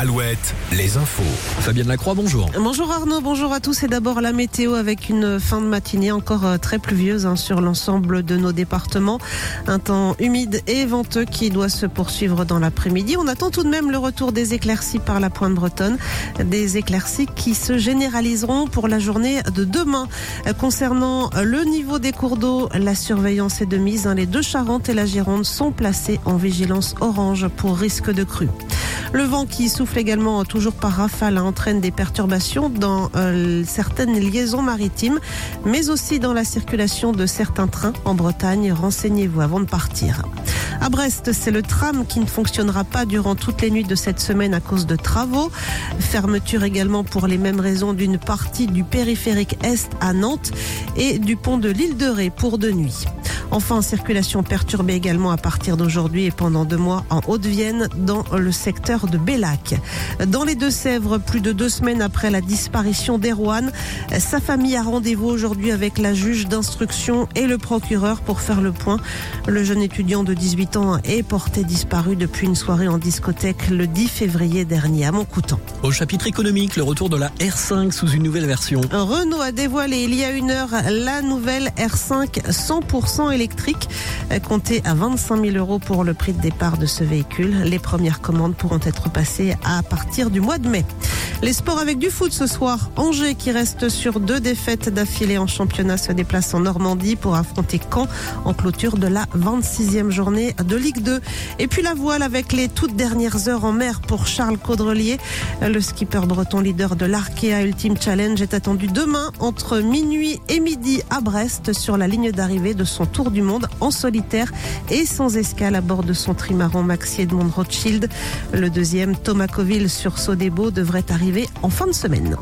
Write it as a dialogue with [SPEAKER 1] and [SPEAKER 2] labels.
[SPEAKER 1] Alouette, les infos.
[SPEAKER 2] Fabienne Lacroix, bonjour.
[SPEAKER 3] Bonjour Arnaud, bonjour à tous. Et d'abord la météo avec une fin de matinée encore euh, très pluvieuse hein, sur l'ensemble de nos départements. Un temps humide et venteux qui doit se poursuivre dans l'après-midi. On attend tout de même le retour des éclaircies par la pointe bretonne. Des éclaircies qui se généraliseront pour la journée de demain. Euh, Concernant le niveau des cours d'eau, la surveillance est de mise. hein. Les deux Charentes et la Gironde sont placées en vigilance orange pour risque de crue. Le vent qui souffle également toujours par rafale hein, entraîne des perturbations dans euh, certaines liaisons maritimes, mais aussi dans la circulation de certains trains en Bretagne. Renseignez-vous avant de partir. À Brest, c'est le tram qui ne fonctionnera pas durant toutes les nuits de cette semaine à cause de travaux. Fermeture également pour les mêmes raisons d'une partie du périphérique Est à Nantes et du pont de l'île de Ré pour deux nuits. Enfin, circulation perturbée également à partir d'aujourd'hui et pendant deux mois en Haute-Vienne dans le secteur de Bellac. Dans les Deux-Sèvres, plus de deux semaines après la disparition d'Erwan, sa famille a rendez-vous aujourd'hui avec la juge d'instruction et le procureur pour faire le point. Le jeune étudiant de 18 ans est porté disparu depuis une soirée en discothèque le 10 février dernier à Montcoutan.
[SPEAKER 2] Au chapitre économique, le retour de la R5 sous une nouvelle version.
[SPEAKER 3] Renault a dévoilé il y a une heure la nouvelle R5 100% électrique, euh, comptée à 25 000 euros pour le prix de départ de ce véhicule. Les premières commandes pourront être passées à partir du mois de mai. Les sports avec du foot ce soir. Angers qui reste sur deux défaites d'affilée en championnat se déplace en Normandie pour affronter Caen en clôture de la 26e journée de Ligue 2. Et puis la voile avec les toutes dernières heures en mer pour Charles Caudrelier. Le skipper breton leader de l'Arkea Ultimate Challenge est attendu demain entre minuit et midi à Brest sur la ligne d'arrivée de son du monde en solitaire et sans escale à bord de son trimaran Maxi Edmond Rothschild. Le deuxième, Thomas Coville sur Sodebo, devrait arriver en fin de semaine.